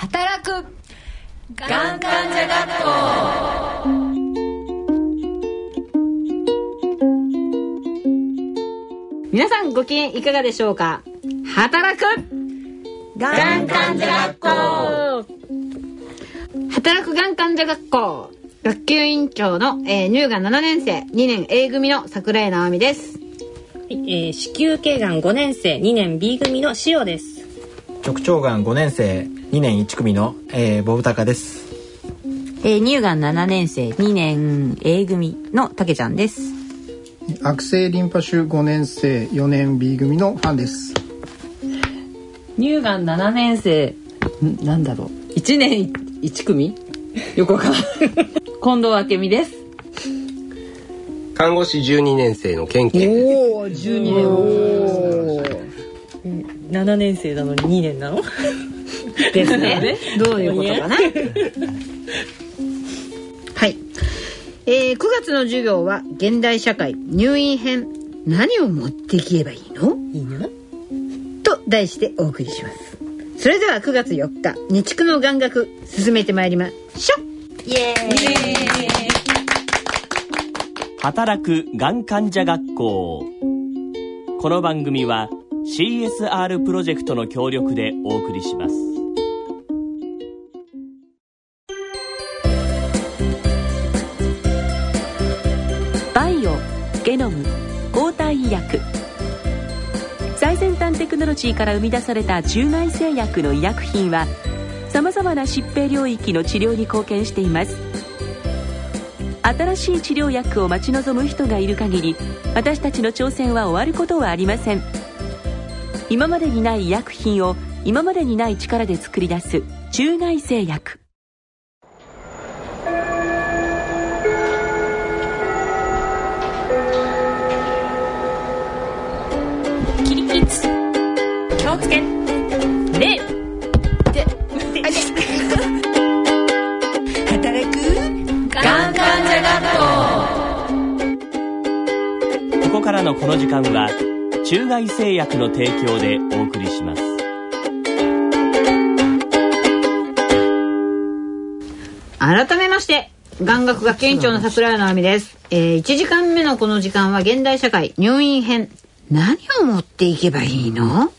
働く。がん患者学校皆さんご機嫌いかがでしょうか？働く。がん患者学校働くがん患者学校学級委員長の、えー、乳がん7年生2年 A 組の桜井直美です。えー、子宮頸がん5年生2年 B 組の塩です。直腸がん5年生2年1組の、えー、ボブタカです。えー、乳がん7年生2年 A 組のたけちゃんです。悪性リンパ腫5年生4年 B 組のファンです。乳がん7年生なんだろう。1年1組？横から近藤明美です。看護師12年生のケンケンおお12年。お7年生なのに2年なの？ですね。どういうことかな？はい、えー、9月の授業は現代社会入院編。何を持っていけばいいの？いいなと題してお送りします。それでは9月4日日畜の眼学進めてまいりましょイエーイ。働くがん患者学校。この番組は CSR プロジェクトの協力でお送りしますノロジーから生み出された中外製薬の医薬品はさまざまな疾病領域の治療に貢献しています。新しい治療薬を待ち望む人がいる限り私たちの挑戦は終わることはありません。今までにない医薬品を今までにない力で作り出す中外製薬。のこの時間は中外製薬の提供でお送りします。改めまして眼学学級委員長の桜井直美です、えー、1時間目のこの時間は現代社会入院編。何を持っていけばいいの？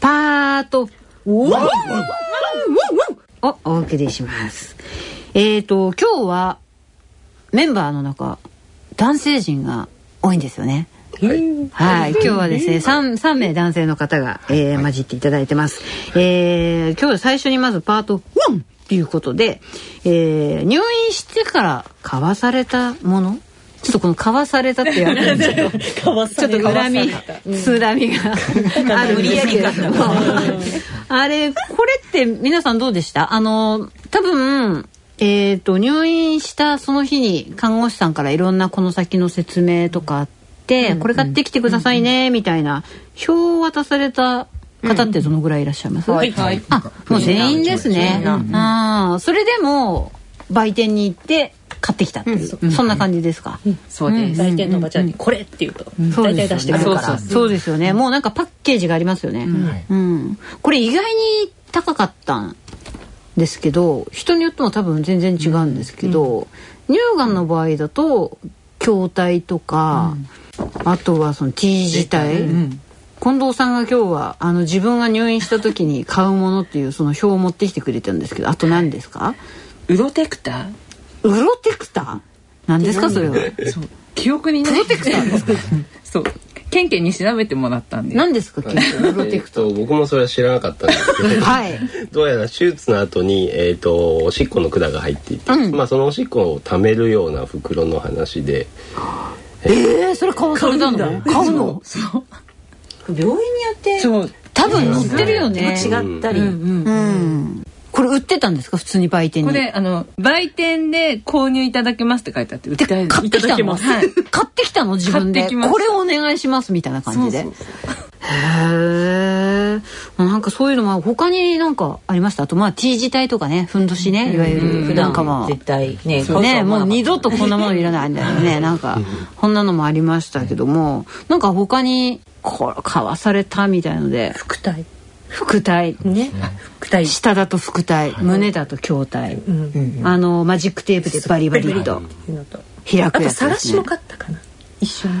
パート。をお送りします。えーと今日はメンバーの中男性陣が多いんですよね。はい。はい、今日はですね、三三名男性の方が、えー、混じっていただいてます。えー、今日最初にまずパート1っていうことで、えー、入院してから買わされたもの？ちょっとこの買わされたってやるんですけど、ちょっと恨み、恨みが。あるんですけれども、あれ、これって皆さんどうでした？あの、多分、えっ、と、入院したその日に看護師さんからいろんなこの先の説明とかあって、これ買ってきてくださいね、みたいな表を渡された方ってどのぐらいいらっしゃいます、はいはい。あ、もう全員ですね。ああ、それでも売店に行って買ってきたっていう、そんな感じですか？そうです。売店のおばちゃんにこれって言うと大体出してくれるから。そうですよね。もうなんかパッケージがありますよね。うん。これ意外に高かったんですけど、人によっても多分全然違うんですけど、乳がんの場合だと筐体とか、あとはその T 字体。近藤さんが今日はあの自分が入院した時に買うものっていうその表を持ってきてくれたんですけどあと何ですか？ウロテクタウロテクター何ですかそれは？ーそう。記憶にない。プロテクターですか？そう。ケンケンに調べてもらったんで。何ですか結構ウロえテクタ僕もそれは知らなかったんですけど。はい。どうやら手術の後に、えー、とおしっこの管が入っていて、うん。まあ、そのおしっこを貯めるような袋の話でえー、それ買わされたの？買うの？病院によってそう。多分載ってるよね。違ったり、うんこれ売ってたんですか？普通に売店に。これあの売店で購入いただけますって書いてあって売って買ってきたの、はい。買ってきたの？自分で。買ってきます。これをお願いしますみたいな感じで。そうそうへえなんかそういうのも他になんかありました？あとまあ T 字体とかねふんどしねいわゆる普段かも絶対ねねもう二度とこんなものいらないんだよね。なんかこんなのもありましたけどもなんか他にこれ買わされたみたいので副体。腹体。ね。副体。下だと腹体胸だと胸体。あのマジックテープでバリバリっと開あと。くやつですさらしもね買ったかな一緒に。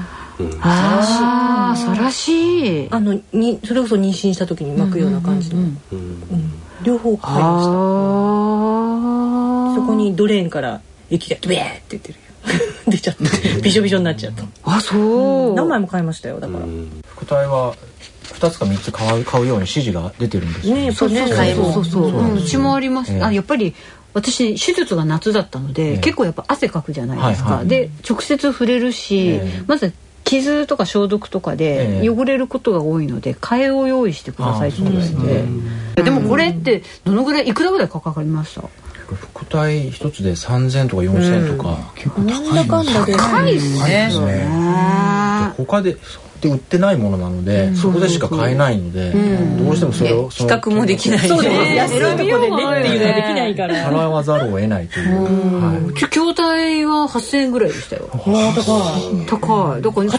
ああさらしあのにそれこそ妊娠した時に巻くような感じの、うん両方買いました。あそこにドレーンから液がビエーって出てるよ。出ちゃって。びしょびしょになっちゃった。あそう。何枚も買いましたよだから、副体は2つか3つ買う買うように指示が出てるんですよね。そうそうそうそうそう。うん。うちもあります、ええ。あやっぱり私手術が夏だったので、ええ。結構やっぱ汗かくじゃないですか、はいはい。で直接触れるし、ええ。まず傷とか消毒とかでええ。汚れることが多いので替えを用意してくださいって言われて、でもこれってどのぐらいいくらぐらいかかりました？副体一つで3000とか4000とか、なん。だかんだで高いですね。ですね。他でで売ってないものなので、そこでしか買えないので、どうしてもそれを比較もできない。そうですね。安いとこでねっていうのはできないから。払わざるを得ないという、はい。き筐体は8000円ぐらいでしたよ。高い。だから2つ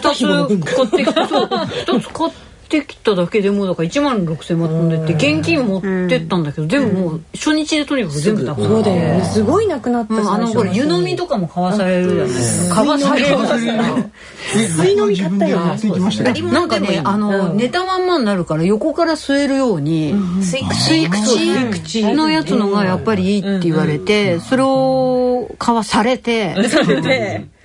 買ってきた。そう。2つ買ってきただけでもだから1万6000円まとんでって現金持ってったんだけど全部もう初日でとにかく全部高いそうだよね。すごいなくなったうん。あのこれ湯飲みとかも買わされるじゃないですか買わされる水飲み買ったよなんかねあの寝たまんまになるから横から吸えるように吸い口のやつのがやっぱりいいって言われてそれを買わされて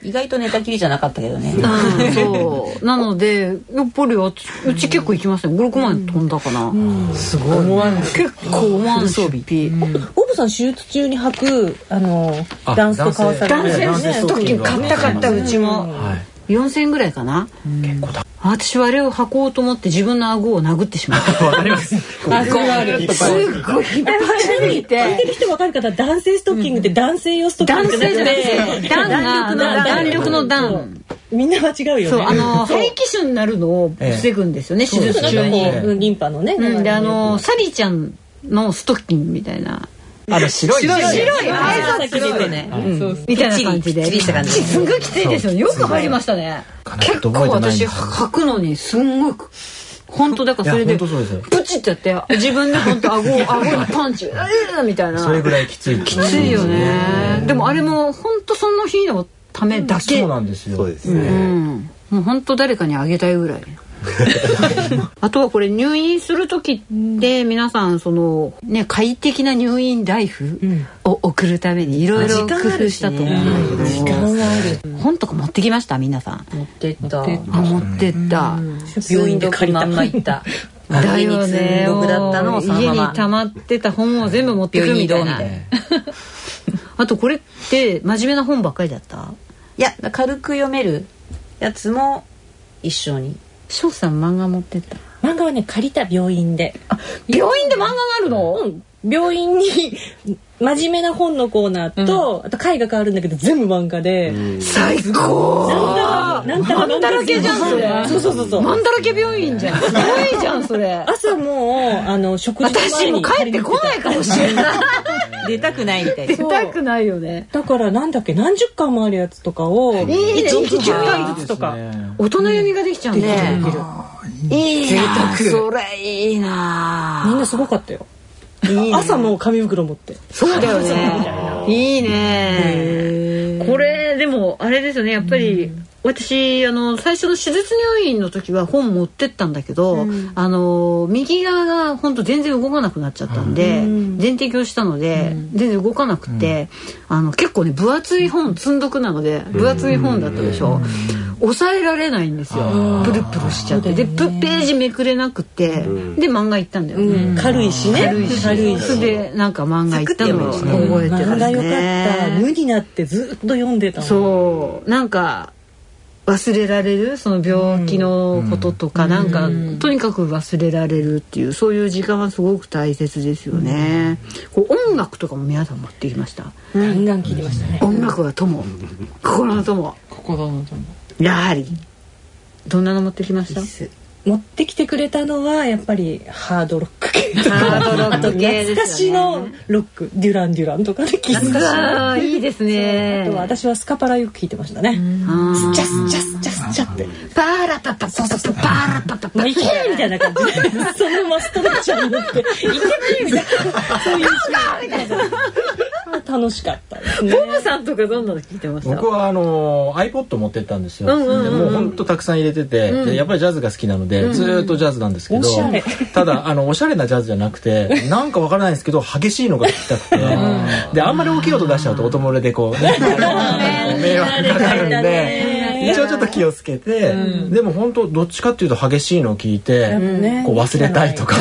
意外と寝たきりじゃなかったけどね。うんそう。なのでやっぱり私うち結構行きましたよ56万飛んだかな。すごい思わん結構思わん出費オブさん手術中に履くあのあダンスと買わされる男性男性ストッキング買った買ったうちも。はい4000円ぐらいかな。結構高い私はあれを履こうと思って自分の顎を殴ってしまった。わかります。あそれはある。すっごい引っ張りすぎ聞いててる人分かる方男性ストッキングって男性用ストッキン男グじゃなく性じゃなくてて弾が弾弾。力の弾。みんなは違うよね。そうあの肺気腫になるのを防ぐんですよね。手術中に。リンパのねう。んであのサリーちゃんのストッキングみたいなあの白い白い白いあさっき出てね。みたいな感じで。すんごいきついですよね。よく入りましたね。結構私履くのにすんごい本当だからそれでいや本当そうですよ。プチってやって自分で本当顎 顎にパンチうーみたいな。それぐらいきつい。きついよね。でもあれも本当その日のためだけ。そうなんですよ。そうですね、うん。もう本当誰かにあげたいぐらい あとはこれ入院する時って皆さんそのね快適な入院ライフを送るためにいろいろ工夫したと思うんだけど。時間はある。本とか持ってきました？皆さん。持ってった。あ持ってった。病院で借りたま行った。だよね家に溜まってた本を全部持ってくるみたいな。あとこれって真面目な本ばっかりだった？いや軽く読めるやつも一緒に翔さん漫画持ってった？漫画はね借りた病院で。病院で漫画があるの、うん。病院に 真面目な本のコーナーと、あと絵画があるんだけど全部漫画で、最高。なんたら漫だらけじゃんそれ。そうそうそうそう。漫だらけ病院じゃん。すごいじゃんそれ。朝もうあの食事の私前にも帰ってこないかもしれない出たくないみたいな。出たくないよね。だからなんだっけ何十巻もあるやつとかを一いね日10巻ずつとか。大人読みができちゃうんだ。ねいいなそれいいなみんなすごかったよ。朝もう紙袋持って。そうだよね。いいね。これでもあれですよね。やっぱり私あの最初の手術入院の時は本持ってったんだけど、あの右側が本当全然動かなくなっちゃったんで、全摘をしたので、全然動かなくて、あの結構ね分厚い本積んどくなので分厚い本だったでしょ、抑えられないんですよ。プルプルしちゃって。でプページめくれなくて、で漫画行ったんだよね、軽いしね。軽いし。軽いし。それでなんか漫画行ったのを覚えてますね。漫画よかった。無になってずっと読んでたのそう。なんか忘れられるその病気のこととか、なんか、とにかく忘れられるっていうそういう時間はすごく大切ですよね、こう音楽とかも皆さん持ってきました、ガンガン聞いてましたね。音楽は友。心の友。心の友。やはり。どんなの持ってきました？持ってきてくれたのはやっぱりハードロック系とか。あと懐かしのロック。デュラン・デュランとかで聞いて懐た。しいいいですね。あとは私はスカパラよく聞いてましたね。あージャスジャスジャスジャって。パーラパパパパパパーラパパパもういけみたいな感じでそのままストレッチャーに乗っていけみたいなそういうみたいな楽しかったですね。ボブさんとかどんなの聞いてました？僕はあの iPod 持ってったんですよ、うんうんうんもうほんとたくさん入れてて、でやっぱりジャズが好きなので、ずーっとジャズなんですけどおしゃれ。ただあのおしゃれなジャズじゃなくて なんかわからないんですけど激しいのが聞きたくて、であんまり大きい音出しちゃうと音漏れでこう、ね、迷惑かかるんで。一応ちょっと気をつけて、でも本当どっちかっていうと激しいのを聞いて、ねこう忘れたいとか、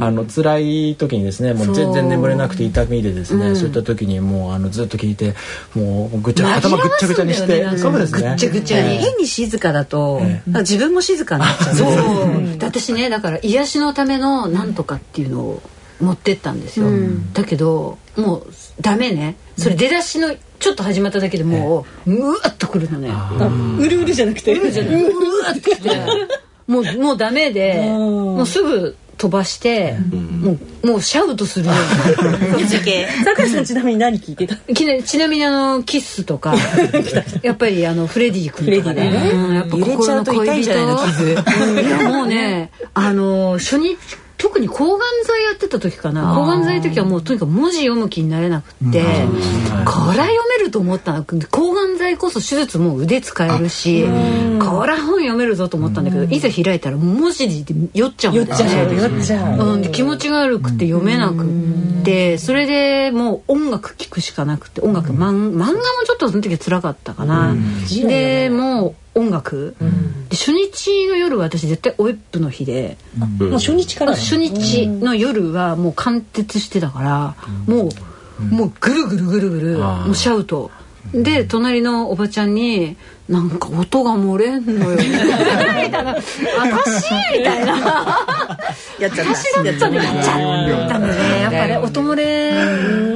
あの辛い時にですねもう全然眠れなくて痛みでですね、そういった時にもうあのずっと聞いてもうぐっちゃ頭ぐっちゃぐちゃにして、そうですね。ぐっちゃぐちゃに。変に静かだと、自分も静かになっちゃう。そう、で私ねだから癒しのためのなんとかっていうのを持ってったんですよ、だけどもうダメね。それ出だしのちょっと始まっただけでもううわっとくるのね。うるうるじゃなくて。うわっときて。もうもうダメでもうすぐ飛ばして、もうもうシャウトするように 桜井さんちなみに何聞いてた？きなちなみにあのキッスとか やっぱりあのフレディ君とかね。フレディね。うんやっぱ揺れちゃうと痛いんじゃないの？傷。うんいやもうねあの初日特に抗がん剤やってた時かな。抗がん剤の時はもうとにかく文字読む気になれなくって、これは読めると思ったの。抗がん剤こそ手術も腕使えるしこれは本読めるぞと思ったんだけどいざ開いたら文字で酔っちゃうんだよね。酔っちゃう酔っちゃううん、で気持ちが悪くて読めなくってそれでもう音楽聴くしかなくて音楽、漫画もちょっとその時は辛かったかな、でもう音楽、で初日の夜は私絶対オエップの日で、もう初日から初日の夜はもう貫徹してたから、もう、もうぐるぐるぐるぐる、もうシャウト。で隣のおばちゃんに「なんか音が漏れんのよ」みたいな「私」みたいなやっちゃった。私だったのやっちゃったのね。やっぱり音漏れ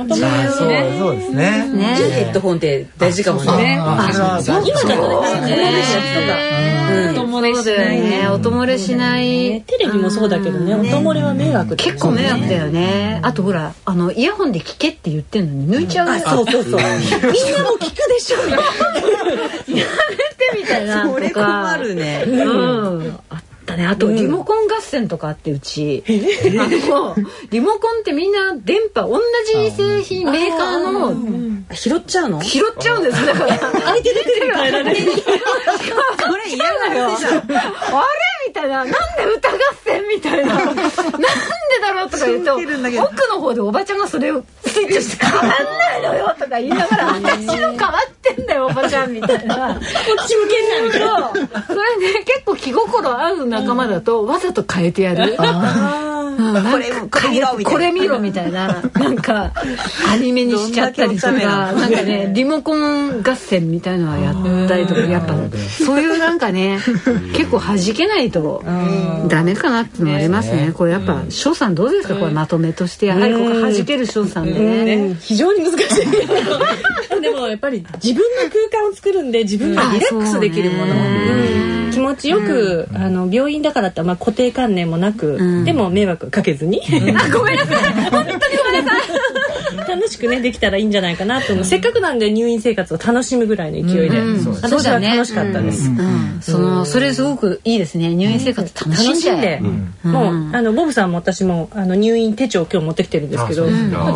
重あそう要ねそうですね。ヘッドホンって大事かもね。今からねね音漏れしないね音漏れしない。テレビもそうだけどね。音漏れは迷惑結構迷惑だよね。あとほらあのイヤホンで聞けって言ってんのに抜いちゃう。そうそうそう。みんなも聞くでしょ。み たてみたいな それとか。困るね。うん。あったね。あとリモコン合戦とかあってうち、あのリモコンってみんな電波同じ製品メーカーの拾っちゃうの？拾っちゃうんです。だから相手だけで変えられる。これ嫌だよ。あれ？みたいな。なんで歌合戦みたいな。なんでだろうとか言うと、奥の方でおばちゃんがそれをスイッチして変わんないのよとか言いながら、私の変わっゃんみたいな。こっち向けんなみたいなそれで結構気心合う仲間だとわざと変えてやる。うんこれこれ見ろみたいな。これ見ろみたいな。なんかアニメにしちゃったりとかなんかねリモコン合戦みたいのはやったりとかやっぱそういうなんかね結構弾けないとダメかなってのもありますね。これやっぱ翔さんどうですか？これまとめとして。やはりここ弾ける翔さんでね。ね非常に難しいでもやっぱり自分の空間を作るんで自分がリラックスできるもの、うん気持ちよく、あの病院だからってまあ固定観念もなく、でも迷惑かけずに、あごめんなさい。本当にごめんなさい楽しくねできたらいいんじゃないかなと思う、せっかくなんで入院生活を楽しむぐらいの勢いで、私は楽しかったです、うん。そのそれすごくいいですね。入院生活楽しんで。楽しんで、もうあのボブさんも私もあの入院手帳今日持ってきてるんですけど、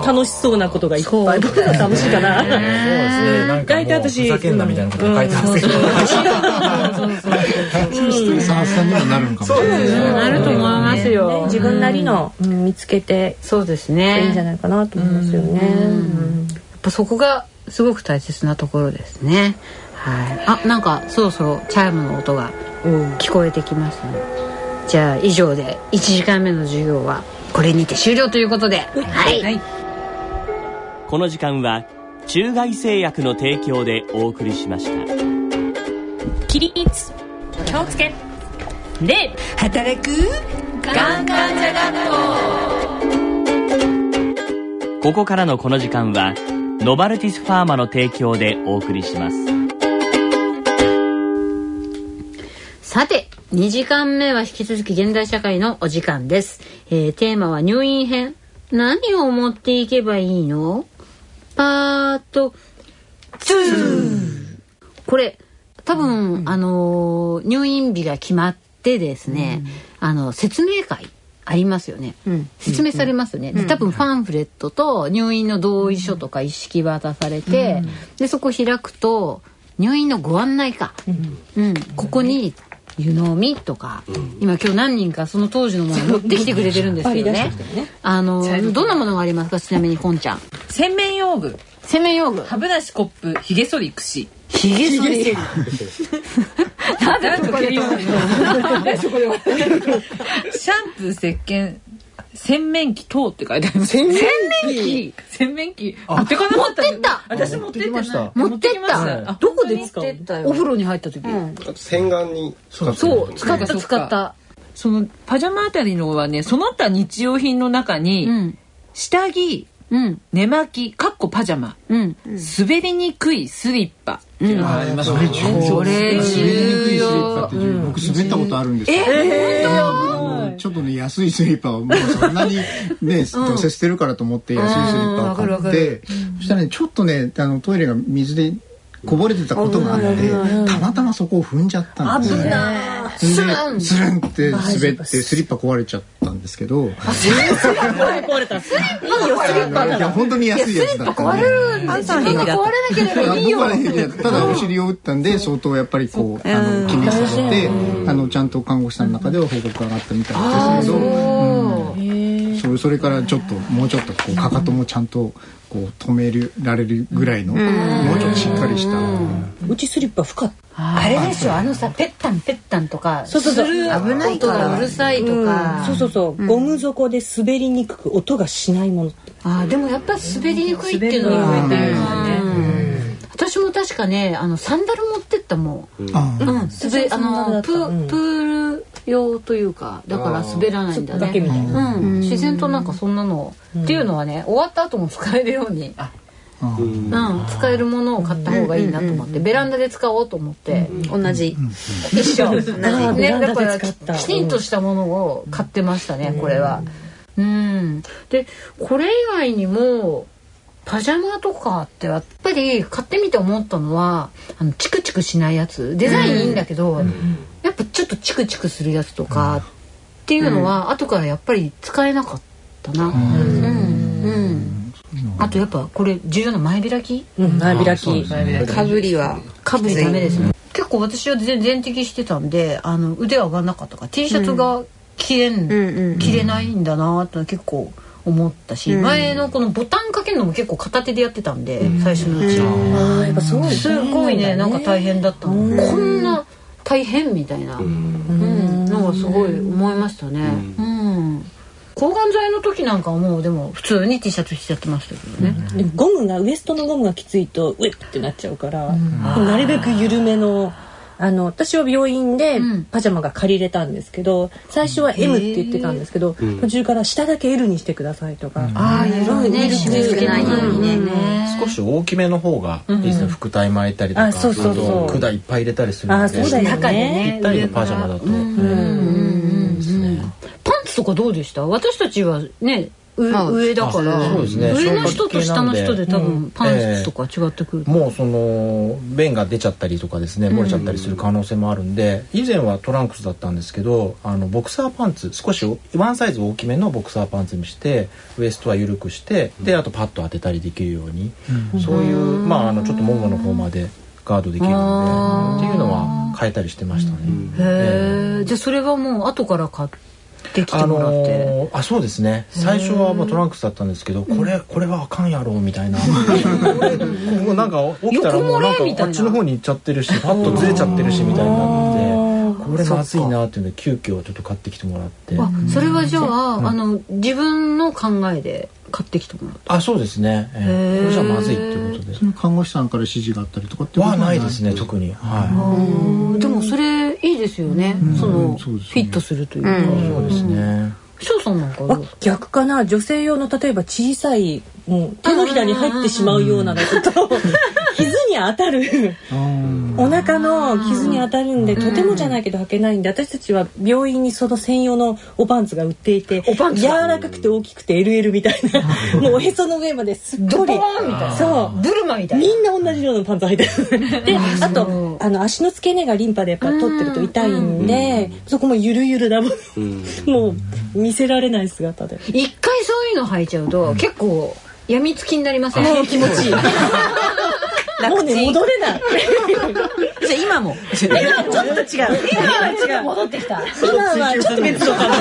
楽しそうなことがいっぱい僕は楽しいかな、そうですね。なんか大体私ふざけんなみたいなこと書いてますけど。なると思いますよ、ね。自分なりの、うん見つけてそうですいいんじゃねないかなと思いますよね。うん。やっぱそこがすごく大切なところですね。はい。あなんかそろそろチャイムの音が聞こえてきますね。じゃあ以上で1時間目の授業はこれにて終了ということで。はい、この時間は中外製薬の提供でお送りしました。起立。気をつけ。礼働く。ガンガンジャ学校ここからのこの時間はノバルティスファーマの提供でお送りします。さて2時間目は引き続き現代社会のお時間です、えーテーマは入院編。何を持っていけばいいの？パート2これ多分、あのー入院日が決まってですね、あの説明会ありますよね、説明されますよね、で多分パンフレットと入院の同意書とか一式渡されて、でそこ開くと入院のご案内か、うん。ここに湯飲みとか、今今日何人かその当時のもの持ってきてくれてるんですよね。あのどんなものがありますか？ちなみにこんちゃん。洗面用具。洗面用具。歯ブラシコップひげ剃り櫛ひげ剃り。なんでそこでそこでシャンプー石鹸洗面器等って書いてあります。洗面器？洗面器。持ってかなかった持ってった。私持ってってない。持ってった。どこで使うの？お風呂に入った時。洗顔に使ってそう使った使った。そのパジャマあたりのはねその他日用品の中に、うん。下着うん。寝巻きかっこパジャマ。うん。滑りにくいスリッパ。ありますね。これ。重要。僕滑ったことあるんですけど、あのちょっとね安いスリッパをもうそんなにねどうせ捨てるからと思って安いスリッパを買って。そしたらねちょっとねあのトイレが水でこぼれてたことがあってたまたまそこを踏んじゃったんですよ。ね。でスルン。って滑ってスリッパ壊れちゃったんですけど。壊れたあのいや本当に安いやつだったんで。自分が壊れなければいいよ。ただお尻を打ったんで相当やっぱりこうあの気にされてあのちゃんと看護師さんの中では報告が上がったみたいですけど。う。ん。それそれからちょっともうちょっとこうかかともちゃんとこう止められるぐらいのもうちょっとしっかりした。うちスリッパ深っあれでしょあのさペッタンペッタンとかそうそうそう。する危ない音がうるさいとか。そうそうそう、ゴム底で滑りにくく音がしないものあーでもやっぱり滑りにくいっていうのが言われてるよね。私も確かねあのサンダル持ってったもん。あうん、滑あのプール用というかだから滑らないんだね。だけみたいな。うん、自然となんかそんなの、っていうのはね終わった後も使えるように、うん、使えるものを買った方がいいなと思って、ベランダで使おうと思って、同じ。一緒、ね、だからきちんとしたものを買ってましたね、これは。うん、でこれ以外にもパジャマとかってやっぱり買ってみて思ったのはあのチクチクしないやつ。デザインいいんだけど、やっぱちょっとチクチクするやつとかっていうのは、後からやっぱり使えなかったな。うん。うん。あとやっぱこれ重要な前開き？うん前開き。かぶりはかぶりダメですね。結構私は全全摘してたんであの腕上がんなかったから T シャツが着れん、着れないんだなって結構思ったし、前のこのボタンかけるのも結構片手でやってたんで、最初のうち、ああやっぱそうすごいねなんか大変だったの、こんな大変みたいな、うん。のがすごい思いましたね。うん。抗がん剤の時なんかはもうでも普通に T シャツ着ちゃってましたけどね、でもゴムがウエストのゴムがきついとウエッってなっちゃうから、なるべく緩めのあの私は病院でうん。パジャマが借りれたんですけど最初は M って言ってたんですけど、途中から下だけ L にしてくださいとか、ああ緩いね少ないようにね。少し大きめの方がいいですね副体巻いたりとかあそうそうそう。あと管いっぱい入れたりするのであそうだよね。中でねぴったりのパジャマだと。パンツとかどうでした私たちはね上だから、あそうですね。上の人と下の人で多うん分パンツとか違ってくる、もうその便が出ちゃったりとかですね漏れちゃったりする可能性もあるんで以前はトランクスだったんですけどあのボクサーパンツ少しワンサイズ大きめのボクサーパンツにしてウエストは緩くしてであとパッと当てたりできるように、そういうまああのちょっとももの方までガードできるのでっていうのは変えたりしてましたね。へえじゃあそれはもう後から買ってきてあもらって、のーあそうですね。最初はまあトランクスだったんですけどこれこれはあかんやろみたいな。これここなんか起きたらもうなんか横漏れみたいな。あっちの方に行っちゃってるしパッとずれちゃってるしみたいになって。これまずいなっていうので急遽ちょっと買ってきてもらって。あそれはじゃあ,、あの自分の考えで買ってきてもらったあそうですね、えー。これじゃまずいっていうことでその看護師さんから指示があったりとかってことはないですね特に。はでもそれいいですよね、そのそうですね。フィットするというか、いそうですね。翔さんなんか逆かな？女性用の例えば小さいもう手のひらに入ってしまうようなのだと傷 に当たるお腹の傷に当たるんでとてもじゃないけど履けないんで私たちは病院にその専用のおパンツが売っていて柔らかくて大きくて LL みたいなもうおへその上まですっごりそう。ブルマみたいみんな同じ色のパンツ履いてる。であとあの足の付け根がリンパでやっぱ取ってると痛いんでそこもゆるゆるだもん。もう見せられない姿で。一回そういうの履いちゃうと結構やみつきになりません？もう気持ちいい もうね戻れない。じゃあ今も。今はちょっと違う。今は違う戻ってきた。今はちょっと別の感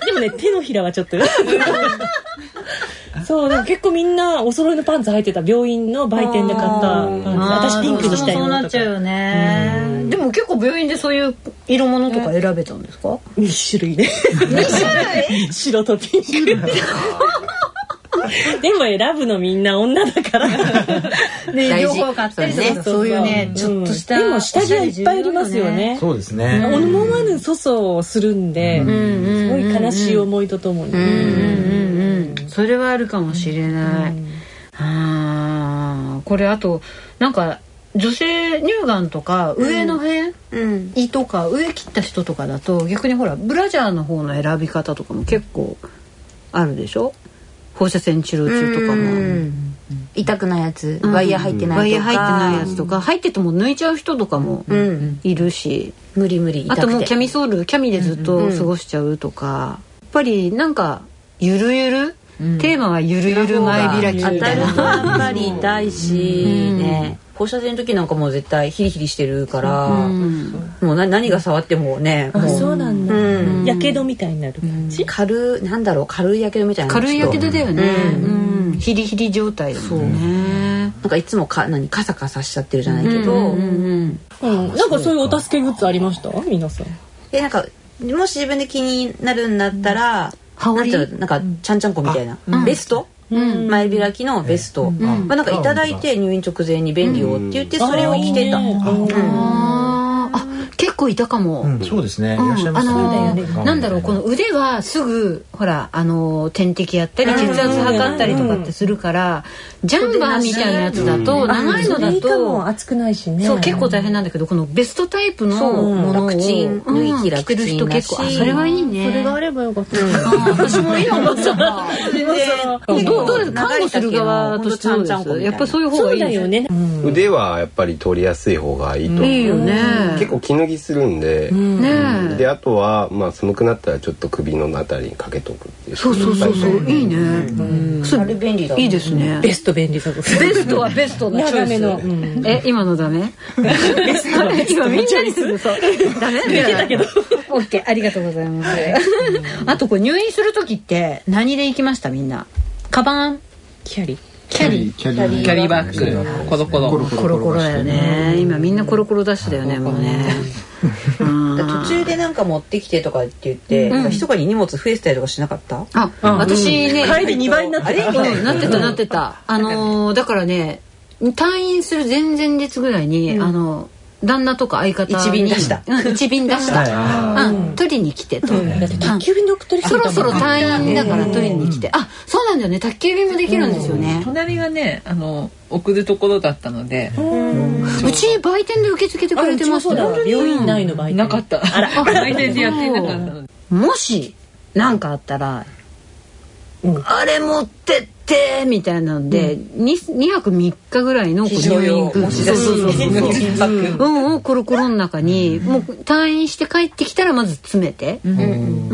じでもね手のひらはちょっと。そうでも結構みんなお揃いのパンツ履いてた病院の売店で買ったパンツ。私ピンクにしたいそうのとかなっちゃうよね。でも結構病院でそういう色物とか選べたんですか？2種類ね。白とピンク でも選ぶのみんな女だから。ね両方買ったりね。そういうねちょっとしたでも下着はいっぱいいりますよね。そうですね。思わぬ粗相をするんで、すごい悲しい思いとともに、それはあるかもしれない、あーこれあとなんか女性乳がんとか上の辺、うん。胃とか上切った人とかだと逆にほらブラジャーの方の選び方とかも結構あるでしょ？放射線治療中とかも。痛くないやつワイヤー入ってないとか。ワイヤー入ってないやつとか。入ってても抜いちゃう人とかもうん。いるし、無理無理痛くて。あともうキャミソールキャミでずっと過ごしちゃうとか、やっぱりなんかゆるゆる、テーマはゆるゆる前開きみ当たたいな。るとやっぱり痛いしね放射線の時なんかもう絶対ヒリヒリしてるからもうな何が触ってもねもあそうなんだ。うん。やけどみたいになる感じ、軽なんだろう軽いやけどみたいな。軽いやけどだよね、うん。うん。ヒリヒリ状態だもんね。なんかいつもか何カサカサしちゃってるじゃないけど、うんなんかそういうお助けグッズありました？皆さん。でなんかもし自分で気になるんだったら、なんていうのなんかちゃんちゃんこみたいな、ベスト、ん前開きのベスト、まあ、なんかいただいて入院直前に便利よって言ってそれを着てた、結構いたかも、うん。そうですね。いらっしゃいあますのーなんだろうこの腕はすぐほらあのー点滴やったり血圧測ったりとかってするからジャンバーみたいなやつだと長いのだと熱くないしねそう結構大変なんだけどこのベストタイプのそう。ものを楽ちんうん。縫い切着てる人結構あ楽ちんだしそれはいいね。それがあればよかった。私も今思ってたなどうどうです？看護する側としてやっぱそういう方がいいです。だよね、腕はやっぱり取りやすい方がいいと思う。いいよね。結構気脱ぎするんで、ねであとはまあ寒くなったらちょっと首のあたりにかけとくっていう。そうそうそうそう。い。いね。そあれ便利だいいですね。ベスト便利さですベストはベストのチョイスのうん。え今のダメ？今みんなにするそうダメ？抜けたけど。オッケー。ありがとうございます。あとこれ入院する時って何で行きました？みんな。カバン？キャリキャリキャリー。キャリー。バッグコロコロ。コロコロだよね。今みんなコロコロダッシュだよねもうね。途中でなんか持ってきてとかって言って、なん。か密かに荷物増えてたりとかしなかった？あ、私ね、帰り2倍になってた。うん。なってたなってた。あのーだからね、退院する前々日ぐらいに、あの旦那とか相方に。一便出した。うん一便出した。うん。取りに来てと。だって宅急便で送ってる人そろそろ退院だから取りに来て。あ、そうなんだよね。宅急便もできるんですよね。隣がねあの送るところだったので。うち売店で受け付けてくれてました。よ。病院内の売店。なかった。あら。売店でやっていなかったので。もし何かあったら、あれ持ってってみたいなので、二2泊3日ぐらいの入院用持ちグッズ。出しそうそうそう。緊迫うん。をコロコロの中にもう退院して帰ってきたらまず詰めて、う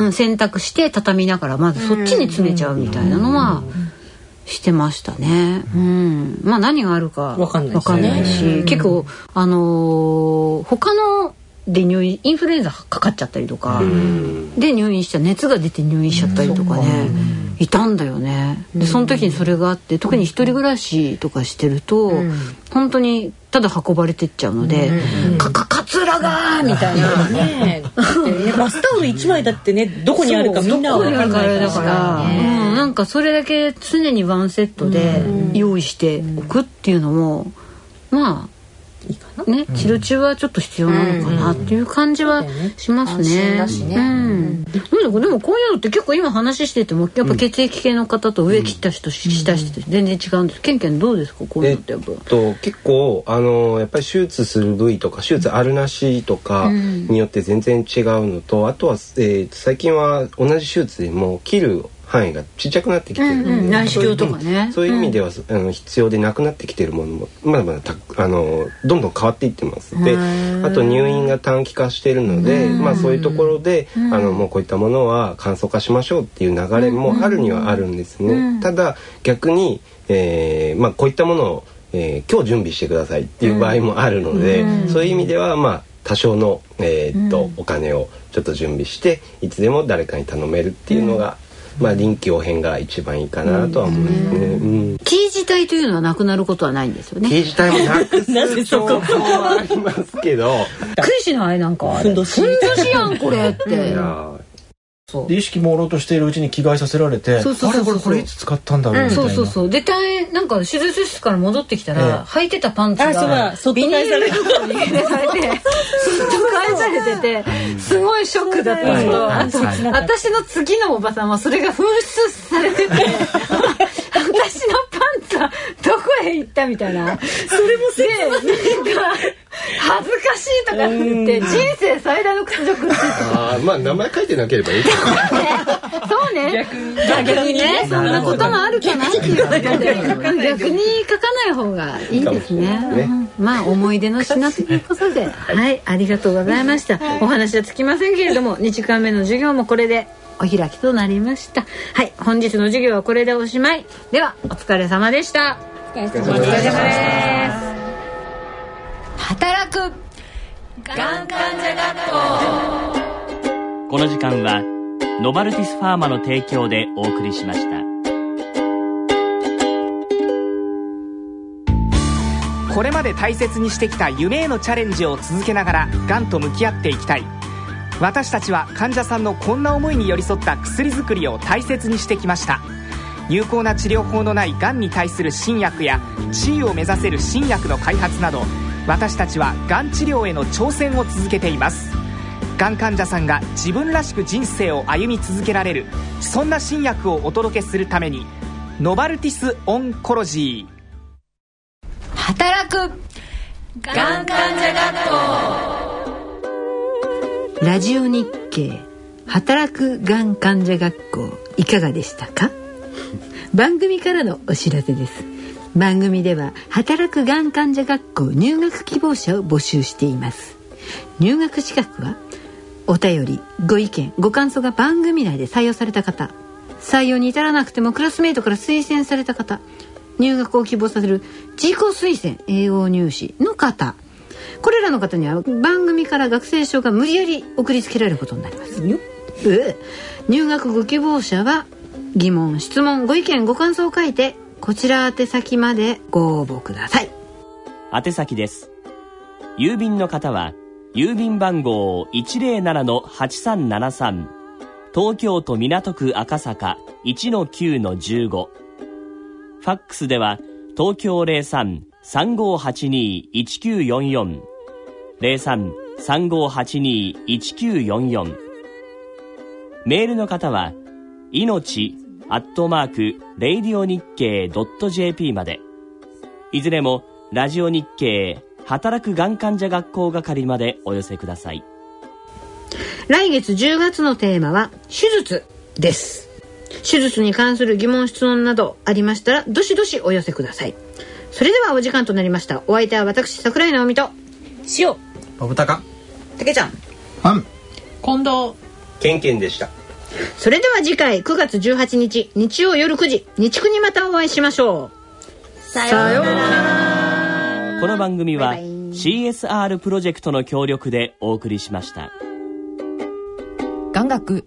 ん。洗濯して畳みながらまずそっちに詰めちゃうみたいなのはしてましたね。うん、まあ何があるかわかんないし、結構あのー他ので入院インフルエンザかかっちゃったりとか、で入院しちゃ熱が出て入院しちゃったりとかね、いたんだよね。でその時にそれがあって特に一人暮らしとかしてると、本当にただ運ばれてっちゃうので「かかかつらが!」みたいな。ね バスタオル1枚だってねどこにあるかみんなは分かんないだから、うん、なんかそれだけ常にワンセットで用意しておくっていうのも、まあね、治療中はちょっと必要なのかなっていう感じはします安心ね。だしね。うん。でもでもこういうのって結構今話しててもやっぱ血液系の方と上切った人、下して全然違うんです。ケンケンどうですか？こういうのってやっぱ。と結構あのやっぱり手術する部位とか手術あるなしとかによって全然違うのと、あとは、えー最近は同じ手術でも切る範囲がちっちゃくなってきてる。うんうん内視鏡とかね。そういう意味では、あの必要でなくなってきてるものもまだまだたあのどんどん変わっていってます。であと入院が短期化しているので、まあ、そういうところで、あのもうこういったものは簡素化しましょうっていう流れもあるにはあるんですね。ただ逆に、えーまあ、こういったものを、えー今日準備してくださいっていう場合もあるので、そういう意味ではまあ多少の、えーっとお金をちょっと準備していつでも誰かに頼めるっていうのが、まあ臨機応変が一番いいかなとは思いますね。うんキー自体というのは なくなるこ？とはないんですよね。刑自体もなくす情報はありますけど。クイしないなんかあれ。ふんどし。ふんどしやんこれって。いやで意識朦朧としているうちに着替えさせられてそうそうそうそうあれこれこれいつ使ったんだろうみたいな、そうそうそう。で大変なんか手術室から戻ってきたら、ええ履いてたパンツあそうがビニー返されるル袋に入れられてそっと返されててすごいショックだったのと、私の次のおばさんはそれが紛失されてて 私のパンツはどこへ行ったみたいな。それもでなんか恥ずかしいとか言って人生最大の屈辱ってあーまあ名前書いてなければいいかそうね。逆。にね、そんなこともあるかなっていう。ことで、逆に書かない方がいいですね。ねうんまあ思い出の品ということで、はい、ありがとうございました。お話はつきませんけれども、2時間目の授業もこれでお開きとなりました。はい、本日の授業はこれでおしまい。では、お疲れ様でした。お疲れ様です。働く。がん患者学校この時間はノバルティスファーマの提供でお送りしました。これまで大切にしてきた夢へのチャレンジを続けながらがんと向き合っていきたい。私たちは患者さんのこんな思いに寄り添った薬作りを大切にしてきました。有効な治療法のないがんに対する新薬や地位を目指せる新薬の開発など私たちはがん治療への挑戦を続けています。がん患者さんが自分らしく人生を歩み続けられるそんな新薬をお届けするためにノバルティス・オンコロジー働くがん患者学校。ラジオ日経働くがん患者学校いかがでしたか？番組からのお知らせです。番組では働くがん患者学校入学希望者を募集しています。入学資格はお便りご意見ご感想が番組内で採用された方。採用に至らなくてもクラスメートから推薦された方。入学を希望させる自己推薦栄養入試の方。これらの方には番組から学生証が無理やり送りつけられることになります入学ご希望者は疑問質問ご意見ご感想を書いてこちら宛先までご応募ください。宛先です。郵便の方は郵便番号107-8373東京都港区赤坂1-9-15ファックスでは東京03-3582-1944 03-3582-1944メールの方は命アットマーク、レイディオ日経 .jp まで。いずれも、ラジオ日経、働くがん患者学校係までお寄せください。来月10月のテーマは手術です。手術に関する疑問質問などありましたらどしどしお寄せください。それではお時間となりました。お相手は私桜井直美と塩。バブタカたけちゃん。パン近藤。ケンケンでした。それでは次回9月18日日曜夜9時日区にまたお会いしましょう。さようなら。この番組はバイバイ。CSR プロジェクトの協力でお送りしました。眼学